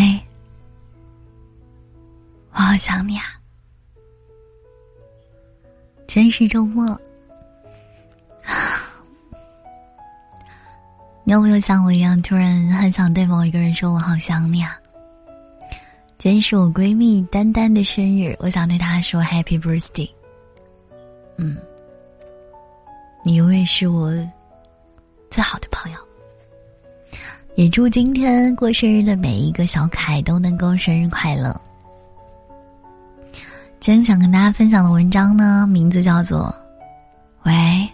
嗨，我好想你啊！今天是周末，你有没有像我一样，突然很想对某一个人说“我好想你啊”？今天是我闺蜜丹丹的生日，我想对她说 “Happy Birthday”。嗯，你永远是我最好的。也祝今天过生日的每一个小可爱都能够生日快乐。今天想跟大家分享的文章呢，名字叫做《喂，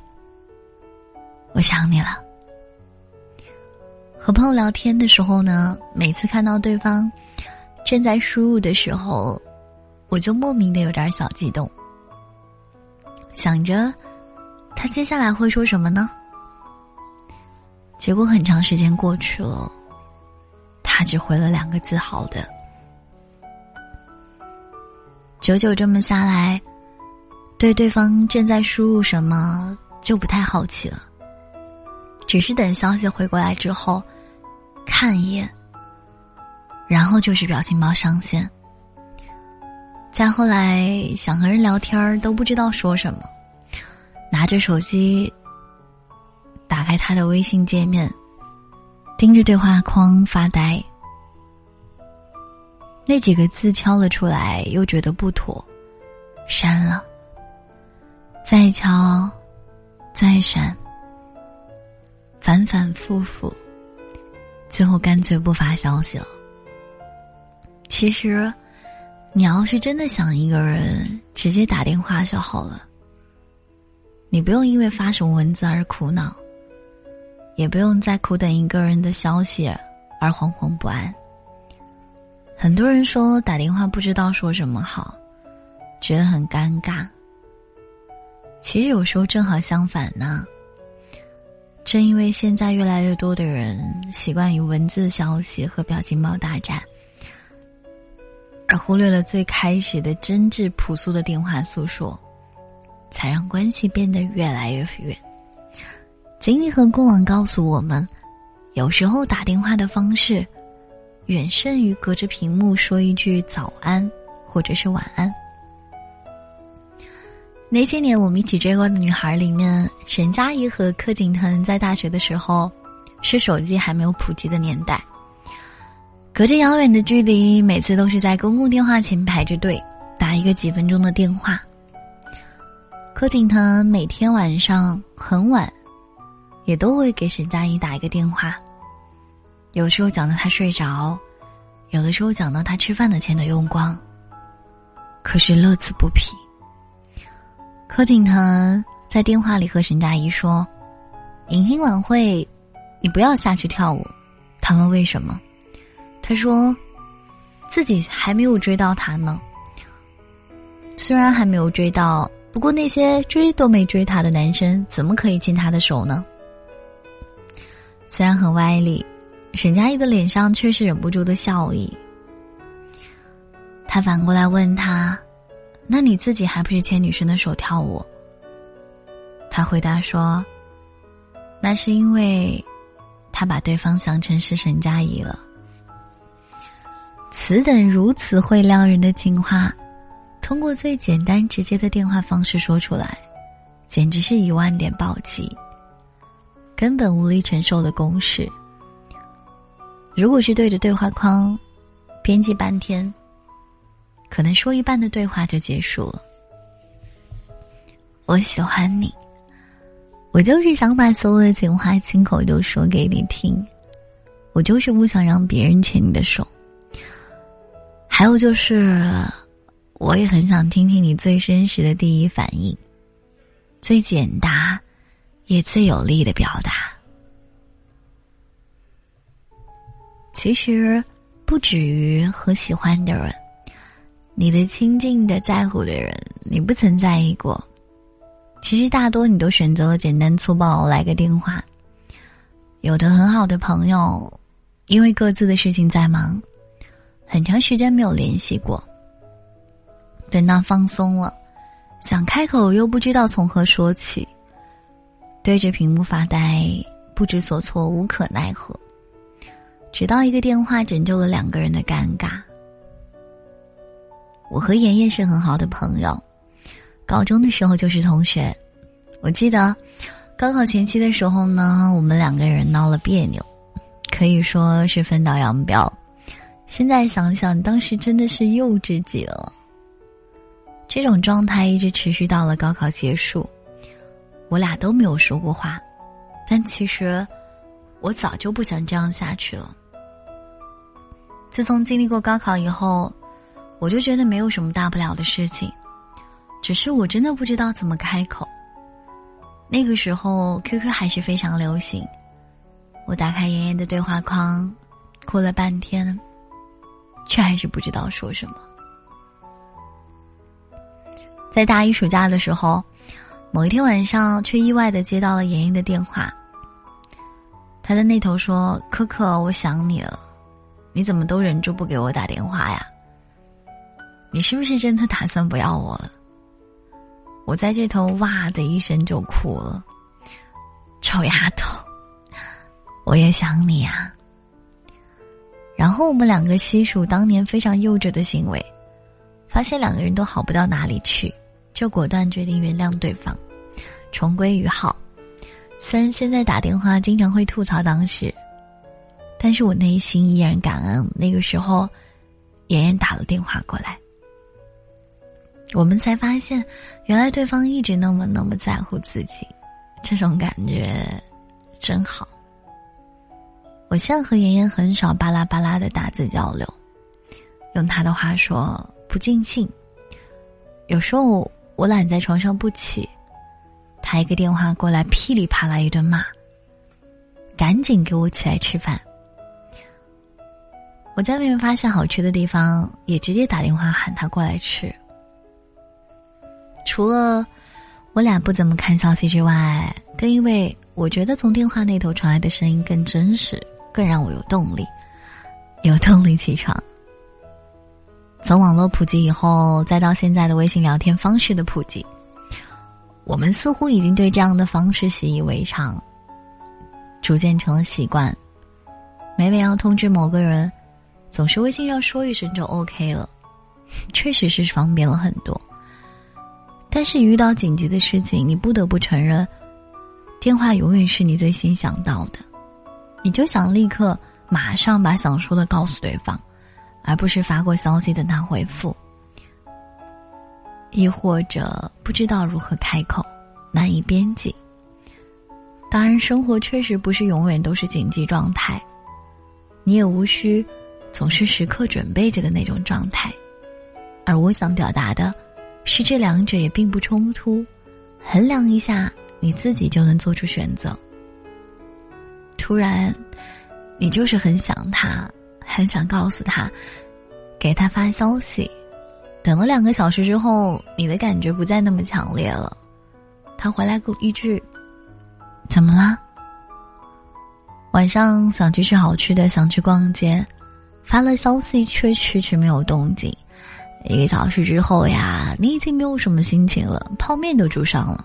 我想你了》。和朋友聊天的时候呢，每次看到对方正在输入的时候，我就莫名的有点小激动，想着他接下来会说什么呢？结果很长时间过去了，他只回了两个字“好的”。久久这么下来，对对方正在输入什么就不太好奇了，只是等消息回过来之后，看一眼，然后就是表情包上线。再后来想和人聊天都不知道说什么，拿着手机。打开他的微信界面，盯着对话框发呆。那几个字敲了出来，又觉得不妥，删了。再敲，再删，反反复复，最后干脆不发消息了。其实，你要是真的想一个人，直接打电话就好了。你不用因为发什么文字而苦恼。也不用再苦等一个人的消息而惶惶不安。很多人说打电话不知道说什么好，觉得很尴尬。其实有时候正好相反呢。正因为现在越来越多的人习惯于文字消息和表情包大战，而忽略了最开始的真挚朴素的电话诉说，才让关系变得越来越远。经历和过往告诉我们，有时候打电话的方式，远胜于隔着屏幕说一句早安或者是晚安。那些年我们一起追过的女孩里面，沈佳宜和柯景腾在大学的时候，是手机还没有普及的年代。隔着遥远的距离，每次都是在公共电话前排着队打一个几分钟的电话。柯景腾每天晚上很晚。也都会给沈佳宜打一个电话，有时候讲到他睡着，有的时候讲到他吃饭的钱都用光。可是乐此不疲。柯景腾在电话里和沈佳宜说：“迎新晚会，你不要下去跳舞。”他问为什么，他说：“自己还没有追到他呢。虽然还没有追到，不过那些追都没追他的男生，怎么可以牵他的手呢？”虽然很歪理，沈佳宜的脸上却是忍不住的笑意。他反过来问他：“那你自己还不是牵女生的手跳舞？”他回答说：“那是因为，他把对方想成是沈佳宜了。”此等如此会撩人的情话，通过最简单直接的电话方式说出来，简直是一万点暴击。根本无力承受的公式。如果是对着对话框编辑半天，可能说一半的对话就结束了。我喜欢你，我就是想把所有的情话亲口都说给你听，我就是不想让别人牵你的手。还有就是，我也很想听听你最真实的第一反应，最简答。也最有力的表达。其实，不止于和喜欢的人，你的亲近的、在乎的人，你不曾在意过。其实，大多你都选择了简单粗暴来个电话。有的很好的朋友，因为各自的事情在忙，很长时间没有联系过。等到放松了，想开口又不知道从何说起。对着屏幕发呆，不知所措，无可奈何。直到一个电话拯救了两个人的尴尬。我和妍妍是很好的朋友，高中的时候就是同学。我记得高考前期的时候呢，我们两个人闹了别扭，可以说是分道扬镳。现在想想，当时真的是幼稚极了。这种状态一直持续到了高考结束，我俩都没有说过话。但其实，我早就不想这样下去了。自从经历过高考以后。我就觉得没有什么大不了的事情，只是我真的不知道怎么开口。那个时候 QQ 还是非常流行，我打开妍妍的对话框，哭了半天，却还是不知道说什么。在大一暑假的时候，某一天晚上，却意外的接到了妍妍的电话。他在那头说：“可可，我想你了，你怎么都忍住不给我打电话呀？”你是不是真的打算不要我了？我在这头哇的一声就哭了。臭丫头，我也想你啊。然后我们两个细数当年非常幼稚的行为，发现两个人都好不到哪里去，就果断决定原谅对方，重归于好。虽然现在打电话经常会吐槽当时，但是我内心依然感恩那个时候，妍妍打了电话过来。我们才发现，原来对方一直那么那么在乎自己，这种感觉真好。我现在和妍妍很少巴拉巴拉的打字交流，用他的话说不尽兴。有时候我懒在床上不起，他一个电话过来噼里啪啦一顿骂，赶紧给我起来吃饭。我在外面发现好吃的地方，也直接打电话喊他过来吃。除了我俩不怎么看消息之外，更因为我觉得从电话那头传来的声音更真实，更让我有动力，有动力起床。从网络普及以后，再到现在的微信聊天方式的普及，我们似乎已经对这样的方式习以为常，逐渐成了习惯。每每要通知某个人，总是微信上说一声就 OK 了，确实是方便了很多。但是遇到紧急的事情，你不得不承认，电话永远是你最先想到的，你就想立刻马上把想说的告诉对方，而不是发过消息等他回复，亦或者不知道如何开口，难以编辑。当然，生活确实不是永远都是紧急状态，你也无需总是时刻准备着的那种状态，而我想表达的。是这两者也并不冲突，衡量一下，你自己就能做出选择。突然，你就是很想他，很想告诉他，给他发消息。等了两个小时之后，你的感觉不再那么强烈了。他回来一句：“怎么啦？”晚上想去吃好吃的，想去逛街，发了消息却迟迟没有动静。一个小时之后呀，你已经没有什么心情了，泡面都煮上了，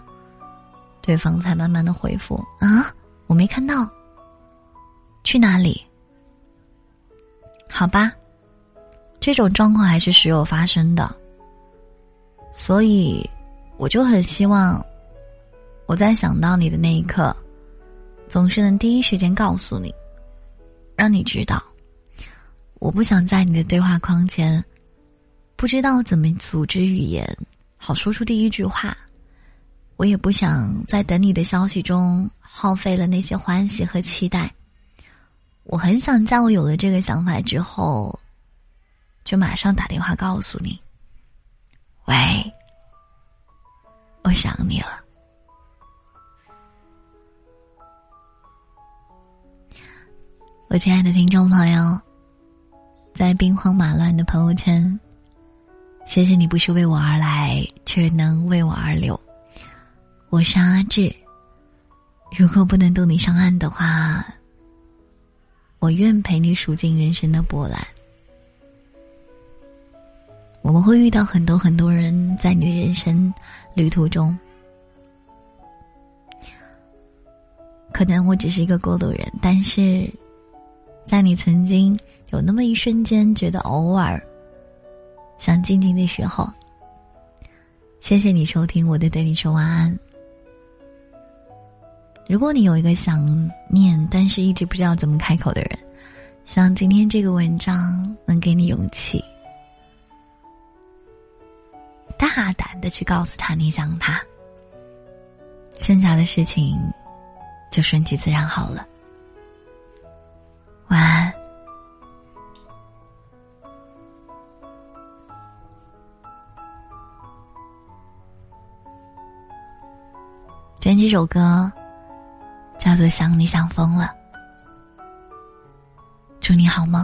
对方才慢慢的回复啊，我没看到。去哪里？好吧，这种状况还是时有发生的，所以我就很希望，我在想到你的那一刻，总是能第一时间告诉你，让你知道，我不想在你的对话框前。不知道怎么组织语言，好说出第一句话。我也不想在等你的消息中耗费了那些欢喜和期待。我很想在我有了这个想法之后，就马上打电话告诉你：“喂，我想你了。”我亲爱的听众朋友，在兵荒马乱的朋友圈。谢谢你不是为我而来，却能为我而留。我是阿志。如果不能渡你上岸的话，我愿陪你数尽人生的波澜。我们会遇到很多很多人，在你的人生旅途中，可能我只是一个过路人，但是在你曾经有那么一瞬间觉得偶尔想静静的时候，谢谢你收听我的对你说晚安。如果你有一个想念但是一直不知道怎么开口的人，希望今天这个文章能给你勇气，大胆的去告诉他你想他，剩下的事情就顺其自然好了。晚安。今天这首歌叫做《想你想疯了》，祝你好梦。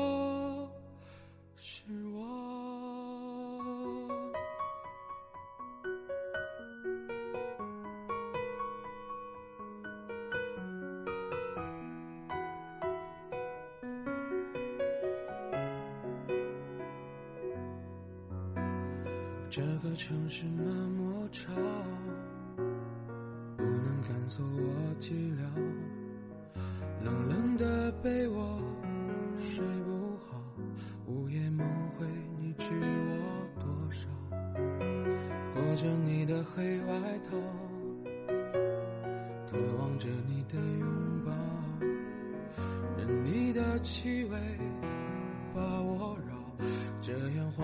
这个城市那么吵，不能赶走我寂寥。冷冷的被窝，睡不好，午夜梦回，你知我多少？裹着你的黑外套，渴望着你的拥抱，任你的气味把我绕。这样恍